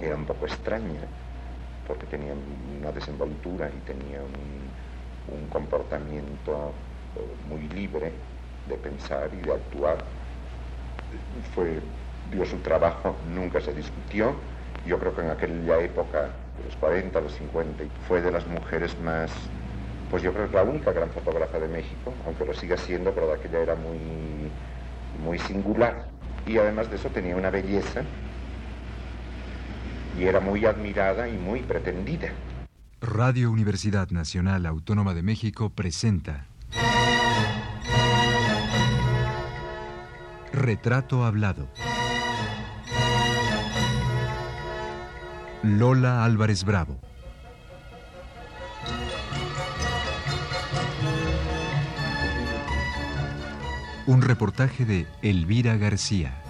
era un poco extraña, porque tenía una desenvoltura y tenía un, comportamiento eh, muy libre de pensar y de actuar. Fue, dio su trabajo, nunca se discutió. Yo creo que en aquella época, de los 40, los 50, fue de las mujeres más, pues yo creo que la única gran fotógrafa de México, aunque lo siga siendo, pero de aquella era muy, muy singular. Y además de eso tenía una belleza y era muy admirada y muy pretendida. Radio Universidad Nacional Autónoma de México presenta Retrato Hablado. Lola Álvarez Bravo. Un reportaje de Elvira García.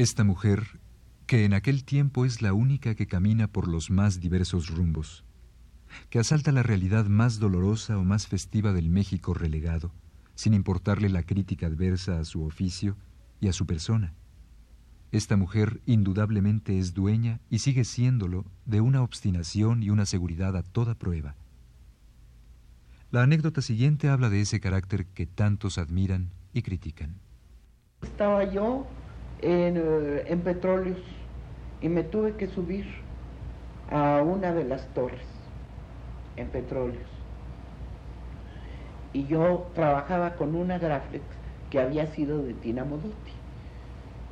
Esta mujer, que en aquel tiempo es la única que camina por los más diversos rumbos, que asalta la realidad más dolorosa o más festiva del México relegado, sin importarle la crítica adversa a su oficio y a su persona. Esta mujer indudablemente es dueña y sigue siéndolo de una obstinación y una seguridad a toda prueba. La anécdota siguiente habla de ese carácter que tantos admiran y critican. Estaba yo en, eh, en petróleos y me tuve que subir a una de las torres en petróleos. Y yo trabajaba con una Graflex que había sido de Tina Modotti.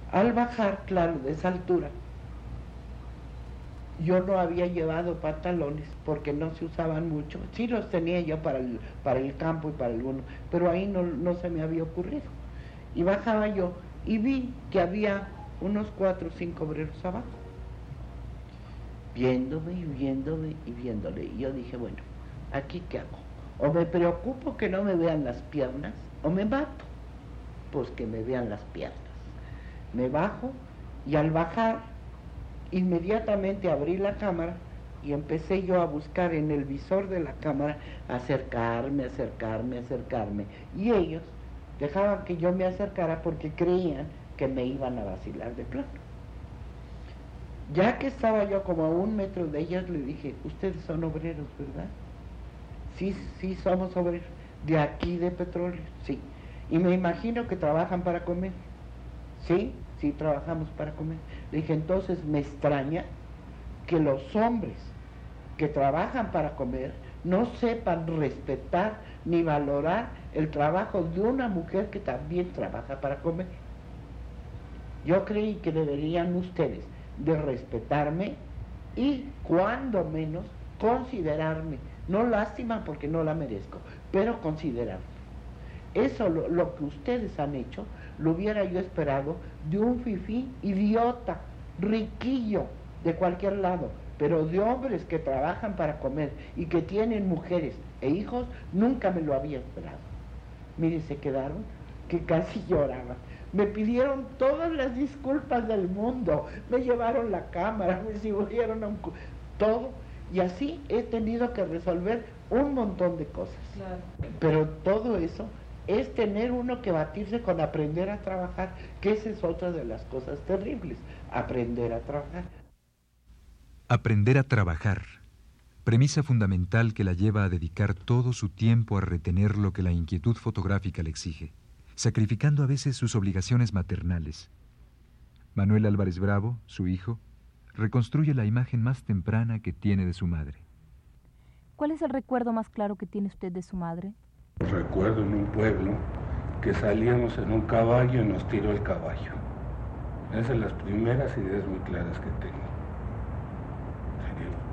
Al bajar, claro, de esa altura, yo no había llevado pantalones porque no se usaban mucho. Sí los tenía yo para el, para el campo y para alguno, pero ahí no, no se me había ocurrido. Y bajaba yo y vi que había unos cuatro o cinco obreros abajo, viéndome y viéndome y viéndole. Y yo dije, bueno, ¿aquí qué hago? O me preocupo que no me vean las piernas, o me mato, pues que me vean las piernas. Me bajo y al bajar, inmediatamente abrí la cámara y empecé yo a buscar en el visor de la cámara, acercarme, acercarme, acercarme. Y ellos dejaban que yo me acercara porque creían que me iban a vacilar de plano. Ya que estaba yo como a un metro de ellas, le dije, ustedes son obreros, ¿verdad? Sí, sí, somos obreros. De aquí de petróleo, sí. Y me imagino que trabajan para comer. Sí, sí, trabajamos para comer. Le dije, entonces me extraña que los hombres que trabajan para comer no sepan respetar ni valorar el trabajo de una mujer que también trabaja para comer. Yo creí que deberían ustedes de respetarme y cuando menos considerarme, no lástima porque no la merezco, pero considerarme. Eso lo, lo que ustedes han hecho, lo hubiera yo esperado de un fifí idiota, riquillo, de cualquier lado, pero de hombres que trabajan para comer y que tienen mujeres e hijos, nunca me lo había esperado. Mire, se quedaron que casi lloraban. Me pidieron todas las disculpas del mundo, me llevaron la cámara, me siguieron a un... todo, y así he tenido que resolver un montón de cosas. Pero todo eso es tener uno que batirse con aprender a trabajar, que esa es otra de las cosas terribles, aprender a trabajar. Aprender a trabajar, premisa fundamental que la lleva a dedicar todo su tiempo a retener lo que la inquietud fotográfica le exige, sacrificando a veces sus obligaciones maternales. Manuel Álvarez Bravo, su hijo, reconstruye la imagen más temprana que tiene de su madre. ¿Cuál es el recuerdo más claro que tiene usted de su madre? Recuerdo en un pueblo que salíamos en un caballo y nos tiró el caballo. Esas son las primeras ideas muy claras que tengo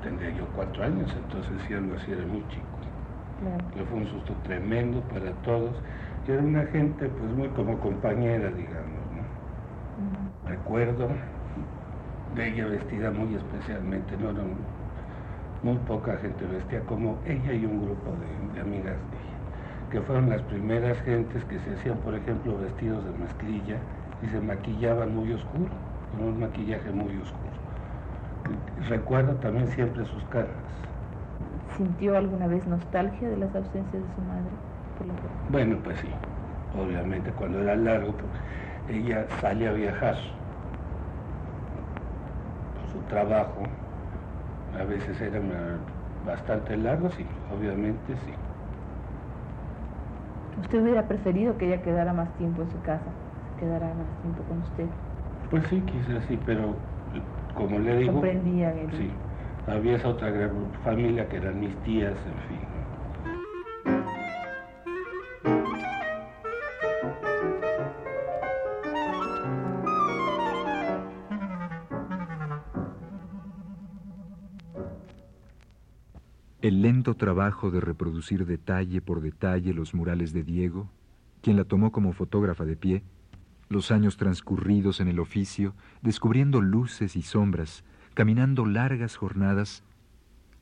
tendría yo cuatro años, entonces si algo así era muy chico. Claro. fue un susto tremendo para todos. Y era una gente pues muy como compañera, digamos, ¿no? Recuerdo de ella vestida muy especialmente, no, muy poca gente vestía como ella y un grupo de, amigas de ella, que fueron las primeras gentes que se hacían, por ejemplo, vestidos de mezclilla y se maquillaban muy oscuro, con un maquillaje muy oscuro recuerdo también siempre sus caras. ¿Sintió alguna vez nostalgia de las ausencias de su madre? bueno, pues sí, obviamente cuando era largo, pues, ella sale a viajar. Su trabajo a veces era bastante largo, sí, obviamente sí. ¿Usted hubiera preferido que ella quedara más tiempo en su casa, quedara más tiempo con usted? Pues sí, quizás sí, pero como le digo... Comprendía Sí, había esa otra gran familia que eran mis tías, en fin. El lento trabajo de reproducir detalle por detalle los murales de Diego, quien la tomó como fotógrafa de pie, los años transcurridos en el oficio, descubriendo luces y sombras, caminando largas jornadas,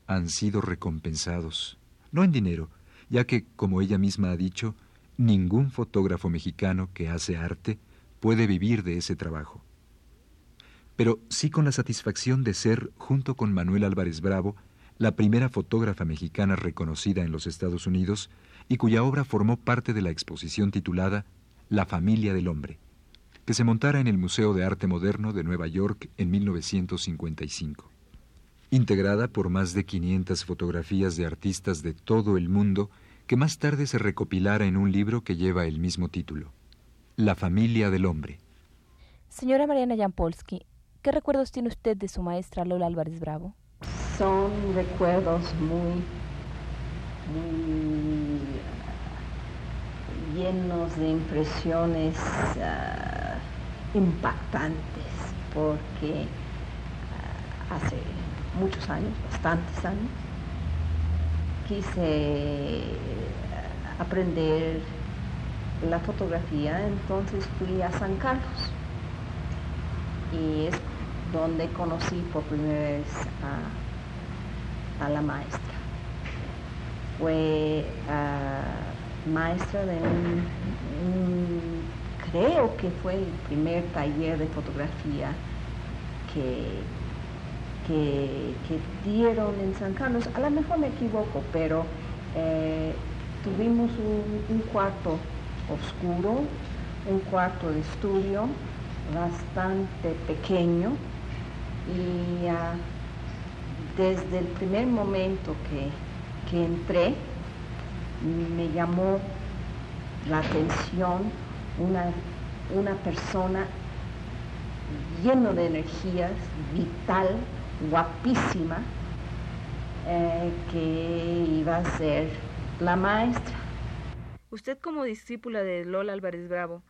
han sido recompensados, no en dinero, ya que, como ella misma ha dicho, ningún fotógrafo mexicano que hace arte puede vivir de ese trabajo. Pero sí con la satisfacción de ser, junto con Manuel Álvarez Bravo, la primera fotógrafa mexicana reconocida en los Estados Unidos y cuya obra formó parte de la exposición titulada La familia del hombre que se montara en el Museo de Arte Moderno de Nueva York en 1955. Integrada por más de 500 fotografías de artistas de todo el mundo, que más tarde se recopilara en un libro que lleva el mismo título, La familia del hombre. Señora Mariana Jampolsky, ¿qué recuerdos tiene usted de su maestra Lola Álvarez Bravo? Son recuerdos muy, muy llenos de impresiones. Ah, impactantes porque ah, hace muchos años, bastantes años, quise aprender la fotografía, entonces fui a San Carlos y es donde conocí por primera vez a, la maestra. Fue uh, maestra de un creo que fue el primer taller de fotografía que, que, dieron en San Carlos. A lo mejor me equivoco, pero eh, tuvimos un, cuarto oscuro, un cuarto de estudio bastante pequeño y ah, desde el primer momento que, que entré me llamó la atención una, una persona lleno de energías, vital, guapísima, eh, que iba a ser la maestra. Usted como discípula de Lola Álvarez Bravo,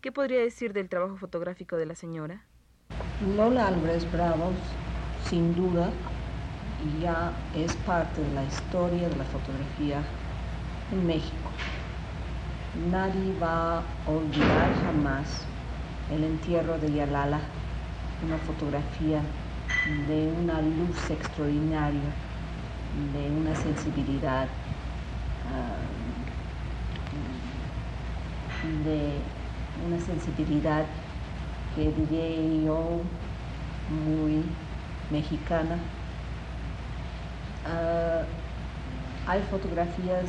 ¿qué podría decir del trabajo fotográfico de la señora? Lola Álvarez Bravo, sin duda, ya es parte de la historia de la fotografía en México. Nadie va a olvidar jamás el entierro de Yalala, una fotografía de una luz extraordinaria, de una sensibilidad, ah, de una sensibilidad que diría yo muy mexicana. Ah, hay fotografías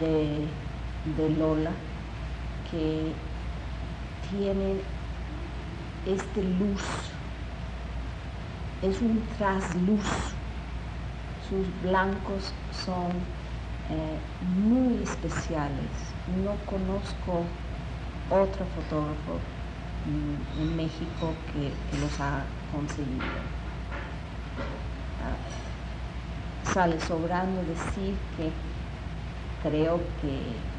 de de Lola que tienen este luz, es un trasluz, sus blancos son eh, muy especiales. No conozco otro fotógrafo mm, en México que, los ha conseguido. Ah, sale sobrando decir que creo que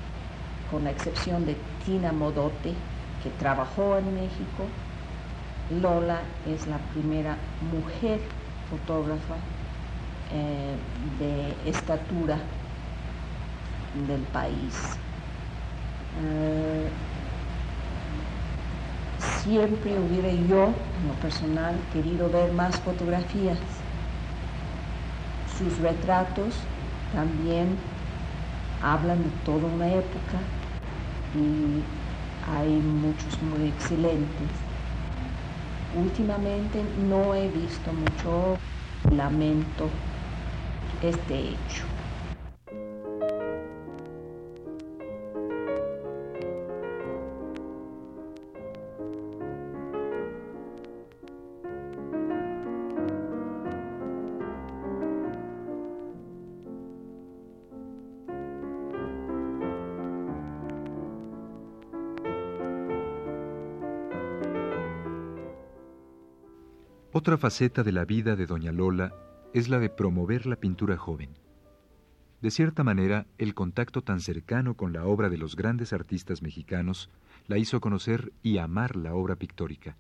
con la excepción de Tina Modote, que trabajó en México, Lola es la primera mujer fotógrafa eh, de estatura del país. Eh, siempre hubiera yo, en lo personal, querido ver más fotografías. Sus retratos también hablan de toda una época y hay muchos muy excelentes. últimamente no he visto mucho lamento este hecho. Otra faceta de la vida de Doña Lola es la de promover la pintura joven. De cierta manera, el contacto tan cercano con la obra de los grandes artistas mexicanos la hizo conocer y amar la obra pictórica.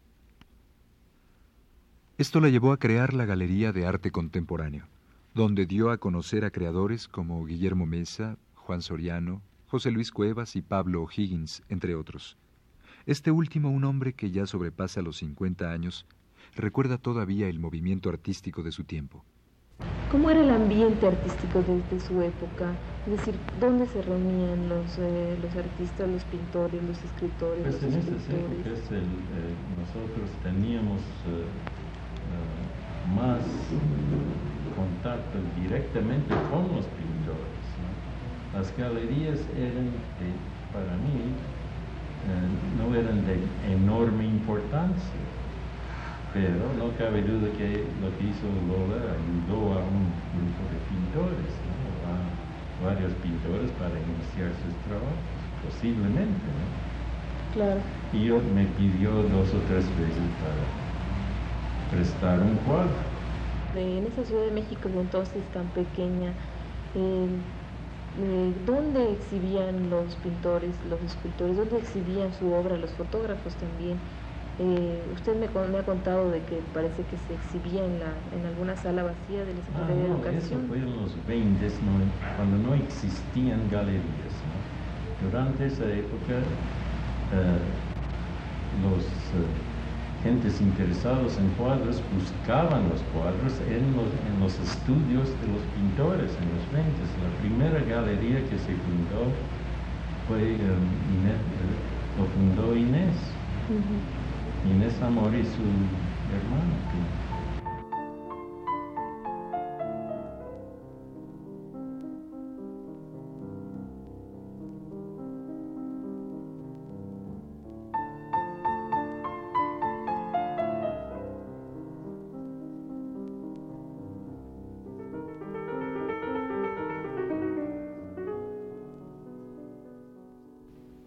Esto la llevó a crear la Galería de Arte Contemporáneo, donde dio a conocer a creadores como Guillermo Mesa, Juan Soriano, José Luis Cuevas y Pablo O'Higgins, entre otros. Este último un hombre que ya sobrepasa los 50 años recuerda todavía el movimiento artístico de su tiempo. ¿Cómo era el ambiente artístico desde su época? Es decir, ¿dónde se reunían los, eh, los artistas, los pintores, los escritores? Pues los en esas épocas el, eh, nosotros teníamos eh, más contacto directamente con los pintores. Las galerías eran, para mí, no eran de enorme importancia pero no cabe duda que lo que hizo Lola ayudó a un grupo de pintores, a varios pintores para iniciar sus trabajos, posiblemente. ¿no? Claro. Y yo me pidió dos o tres veces para prestar un cuadro. En esa Ciudad de México entonces tan pequeña, eh, eh, ¿dónde exhibían los pintores, los escultores? ¿Dónde exhibían su obra, los fotógrafos también? Eh, usted me, ha contado de que parece que se exhibía en, la, en alguna sala vacía de la Secretaría ah, de Educación. Eso fue en los 20, cuando no existían galerías. Durante esa época, eh, los eh, gentes interesados en cuadros buscaban los cuadros en los, en los estudios de los pintores en los 20. La primera galería que se fundó fue, Inés, lo fundó Inés. Inés Amor y su hermano.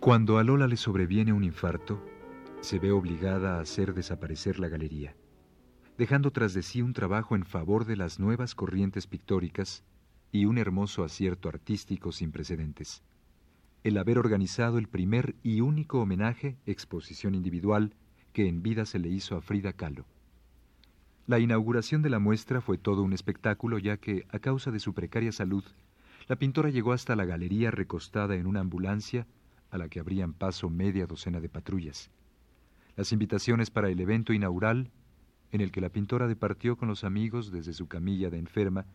Cuando a Lola le sobreviene un infarto, se ve obligada a hacer desaparecer la galería, dejando tras de sí un trabajo en favor de las nuevas corrientes pictóricas y un hermoso acierto artístico sin precedentes. El haber organizado el primer y único homenaje, exposición individual, que en vida se le hizo a Frida Kahlo. La inauguración de la muestra fue todo un espectáculo ya que, a causa de su precaria salud, la pintora llegó hasta la galería recostada en una ambulancia a la que abrían paso media docena de patrullas. Las invitaciones para el evento inaugural, en el que la pintora departió con los amigos desde su camilla de enferma,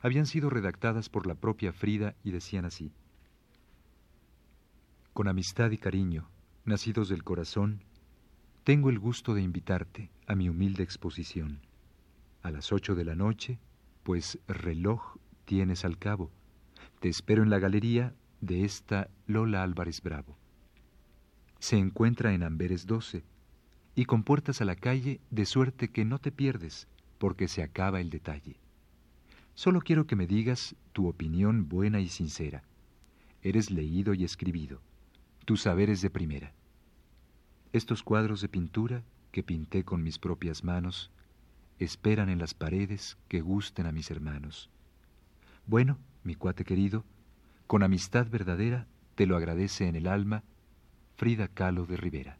habían sido redactadas por la propia Frida y decían así. Con amistad y cariño, nacidos del corazón, tengo el gusto de invitarte a mi humilde exposición. A las ocho de la noche, pues reloj tienes al cabo. Te espero en la galería de esta Lola Álvarez Bravo. Se encuentra en Amberes 12, y con puertas a la calle, de suerte que no te pierdes, porque se acaba el detalle. Solo quiero que me digas tu opinión buena y sincera. Eres leído y escribido. Tu saber es de primera. Estos cuadros de pintura que pinté con mis propias manos esperan en las paredes que gusten a mis hermanos. Bueno, mi cuate querido, con amistad verdadera te lo agradece en el alma Frida Kahlo de Rivera.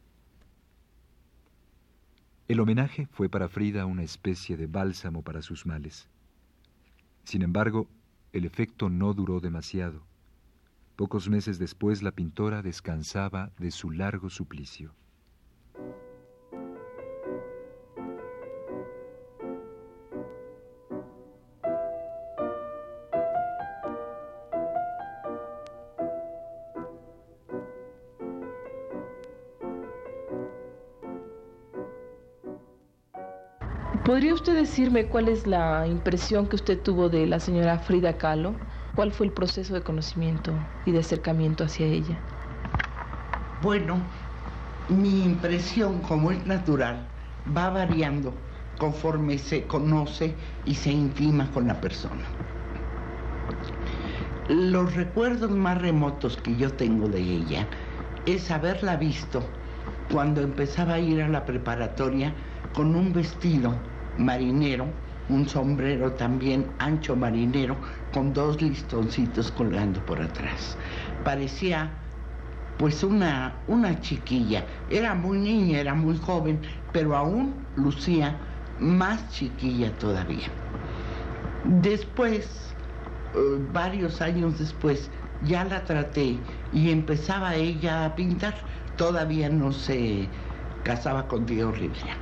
El homenaje fue para Frida una especie de bálsamo para sus males. Sin embargo, el efecto no duró demasiado. Pocos meses después la pintora descansaba de su largo suplicio. ¿Podría usted decirme cuál es la impresión que usted tuvo de la señora Frida Kahlo? ¿Cuál fue el proceso de conocimiento y de acercamiento hacia ella? Bueno, mi impresión, como es natural, va variando conforme se conoce y se intima con la persona. Los recuerdos más remotos que yo tengo de ella es haberla visto cuando empezaba a ir a la preparatoria con un vestido marinero, un sombrero también ancho marinero, con dos listoncitos colgando por atrás. Parecía pues una, una chiquilla. Era muy niña, era muy joven, pero aún lucía más chiquilla todavía. Después, eh, varios años después, ya la traté y empezaba ella a pintar. Todavía no se casaba con Diego Rivera.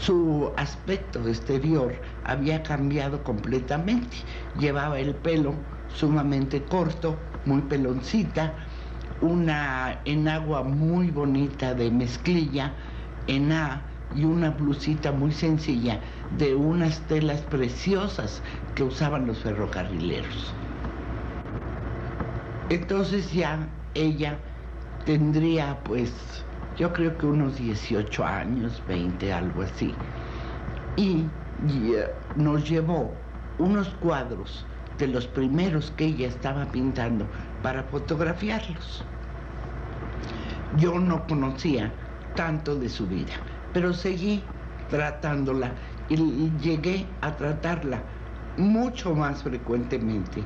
Su aspecto exterior había cambiado completamente. Llevaba el pelo sumamente corto, muy peloncita, una enagua muy bonita de mezclilla, en A, y una blusita muy sencilla de unas telas preciosas que usaban los ferrocarrileros. Entonces ya ella tendría pues yo creo que unos 18 años, 20, algo así. Y, eh, nos llevó unos cuadros de los primeros que ella estaba pintando para fotografiarlos. Yo no conocía tanto de su vida, pero seguí tratándola y llegué a tratarla mucho más frecuentemente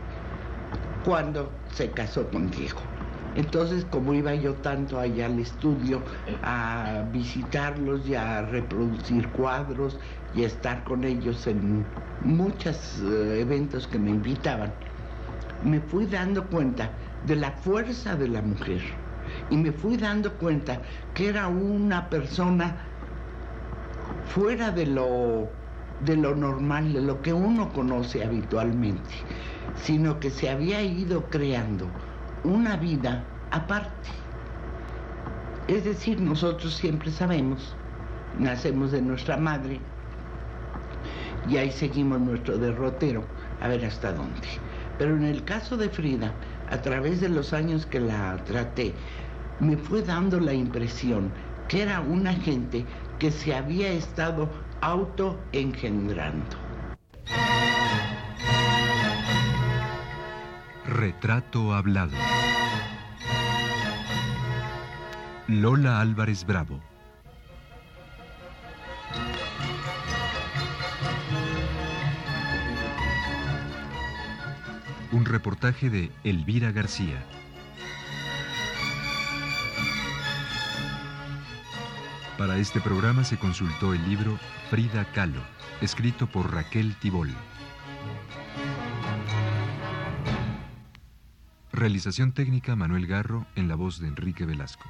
cuando se casó con Diego. Entonces, como iba yo tanto allá al estudio a visitarlos y a reproducir cuadros y a estar con ellos en muchos eh, eventos que me invitaban, me fui dando cuenta de la fuerza de la mujer y me fui dando cuenta que era una persona fuera de lo, de lo normal, de lo que uno conoce habitualmente, sino que se había ido creando una vida aparte. Es decir, nosotros siempre sabemos, nacemos de nuestra madre y ahí seguimos nuestro derrotero a ver hasta dónde. Pero en el caso de Frida, a través de los años que la traté, me fue dando la impresión que era una gente que se había estado autoengendrando. Retrato hablado. Lola Álvarez Bravo. Un reportaje de Elvira García. Para este programa se consultó el libro Frida Kahlo, escrito por Raquel Tibol. Realización técnica Manuel Garro en la voz de Enrique Velasco.